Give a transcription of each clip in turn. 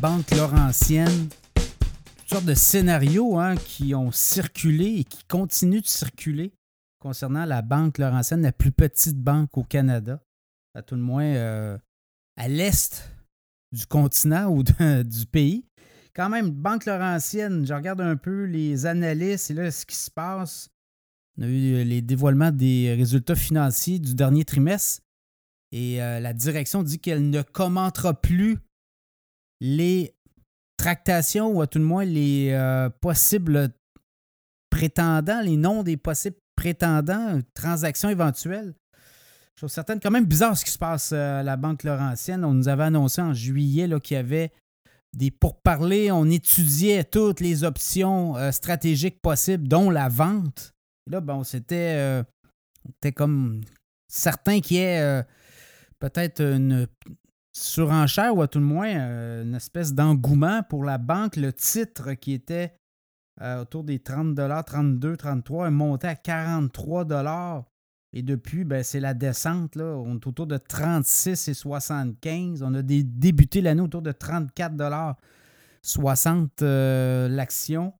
Banque Laurentienne. Toutes sortes de scénarios hein, qui ont circulé et qui continuent de circuler concernant la Banque Laurentienne, la plus petite banque au Canada, à tout le moins euh, à l'est du continent ou du pays. Quand même, Banque Laurentienne, je regarde un peu les analystes et là, ce qui se passe. On a eu les dévoilements des résultats financiers du dernier trimestre et euh, la direction dit qu'elle ne commentera plus les tractations ou à tout le moins les euh, possibles prétendants, les noms des possibles prétendants, transactions éventuelles. Je trouve certaines quand même bizarre ce qui se passe euh, à la Banque Laurentienne. On nous avait annoncé en juillet qu'il y avait des pourparlers, on étudiait toutes les options stratégiques possibles, dont la vente. là, bon, c'était comme certain qu'il y ait peut-être une surenchère ou à tout le moins euh, une espèce d'engouement pour la banque. Le titre qui était euh, autour des 30 32, 33 est monté à 43 et depuis, ben, c'est la descente. Là. On est autour de 36 et 75. On a débuté l'année autour de 34 60 euh, l'action.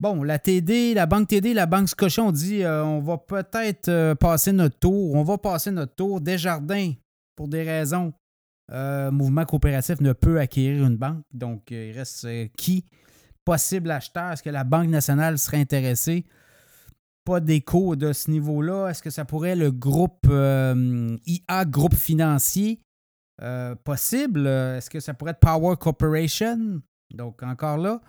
Bon, la TD, la banque TD, la banque Scotia, on dit on va peut-être passer notre tour. On va passer notre tour. Desjardins, pour des raisons, euh, mouvement coopératif ne peut acquérir une banque. Donc, il reste qui? Possible acheteur? Est-ce que la Banque nationale serait intéressée? Pas d'écho de ce niveau-là. Est-ce que ça pourrait le groupe IA, groupe financier? Possible. Est-ce que ça pourrait être Power Corporation? Donc, encore là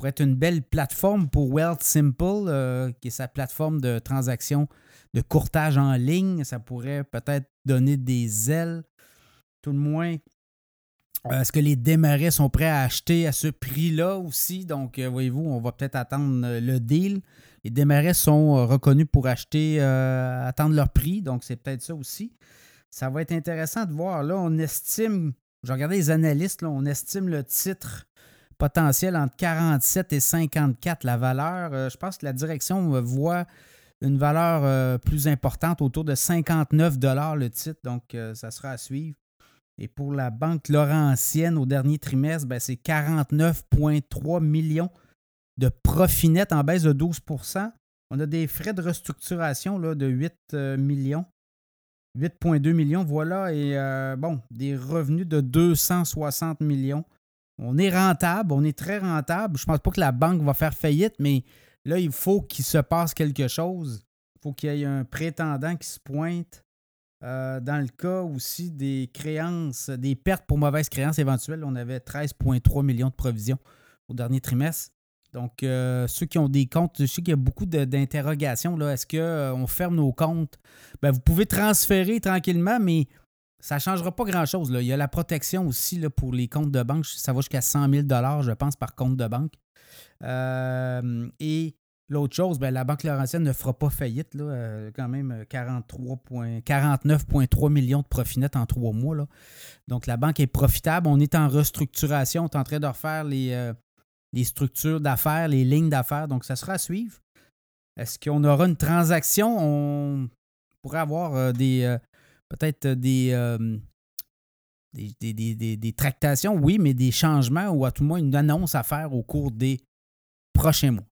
pourrait être une belle plateforme pour Wealth Simple, euh, qui est sa plateforme de transaction de courtage en ligne. Ça pourrait peut-être donner des ailes. Tout le moins, euh, est-ce que les démarrés sont prêts à acheter à ce prix-là aussi? Donc, euh, voyez-vous, on va peut-être attendre le deal. Les démarrés sont reconnus pour acheter, attendre leur prix. Donc, c'est peut-être ça aussi. Ça va être intéressant de voir. Là, on estime, je regardais les analystes, on estime le titre potentiel entre 47 et 54 la valeur. Euh, je pense que la direction voit une valeur euh, plus importante autour de 59 le titre, donc euh, ça sera à suivre. Et pour la Banque Laurentienne, au dernier trimestre, ben, c'est 49,3 millions de profit net en baisse de 12% On a des frais de restructuration là, de 8 millions. 8,2 millions, voilà. Et bon, des revenus de 260 millions. On est rentable, on est très rentable. Je ne pense pas que la banque va faire faillite, mais là, il faut qu'il se passe quelque chose. Il faut qu'il y ait un prétendant qui se pointe. Euh, dans le cas aussi des créances, des pertes pour mauvaises créances éventuelles, on avait 13,3 millions de provisions au dernier trimestre. Donc, euh, ceux qui ont des comptes, je sais qu'il y a beaucoup d'interrogations. Est-ce qu'on euh, ferme nos comptes? Ben, vous pouvez transférer tranquillement, mais ça ne changera pas grand-chose. Il y a la protection aussi là, pour les comptes de banque. Ça va jusqu'à 100 000 je pense, par compte de banque. Et l'autre chose, ben, la Banque Laurentienne ne fera pas faillite. Là, euh, quand même 49,3 millions de profit net en trois mois. Là. Donc, la banque est profitable. On est en restructuration. On est en train de refaire les, euh, structures d'affaires, les lignes d'affaires. Donc, ça sera à suivre. Est-ce qu'on aura une transaction? On pourrait avoir des peut-être euh, euh, des, des, tractations, oui, mais des changements ou à tout le moins une annonce à faire au cours des prochains mois.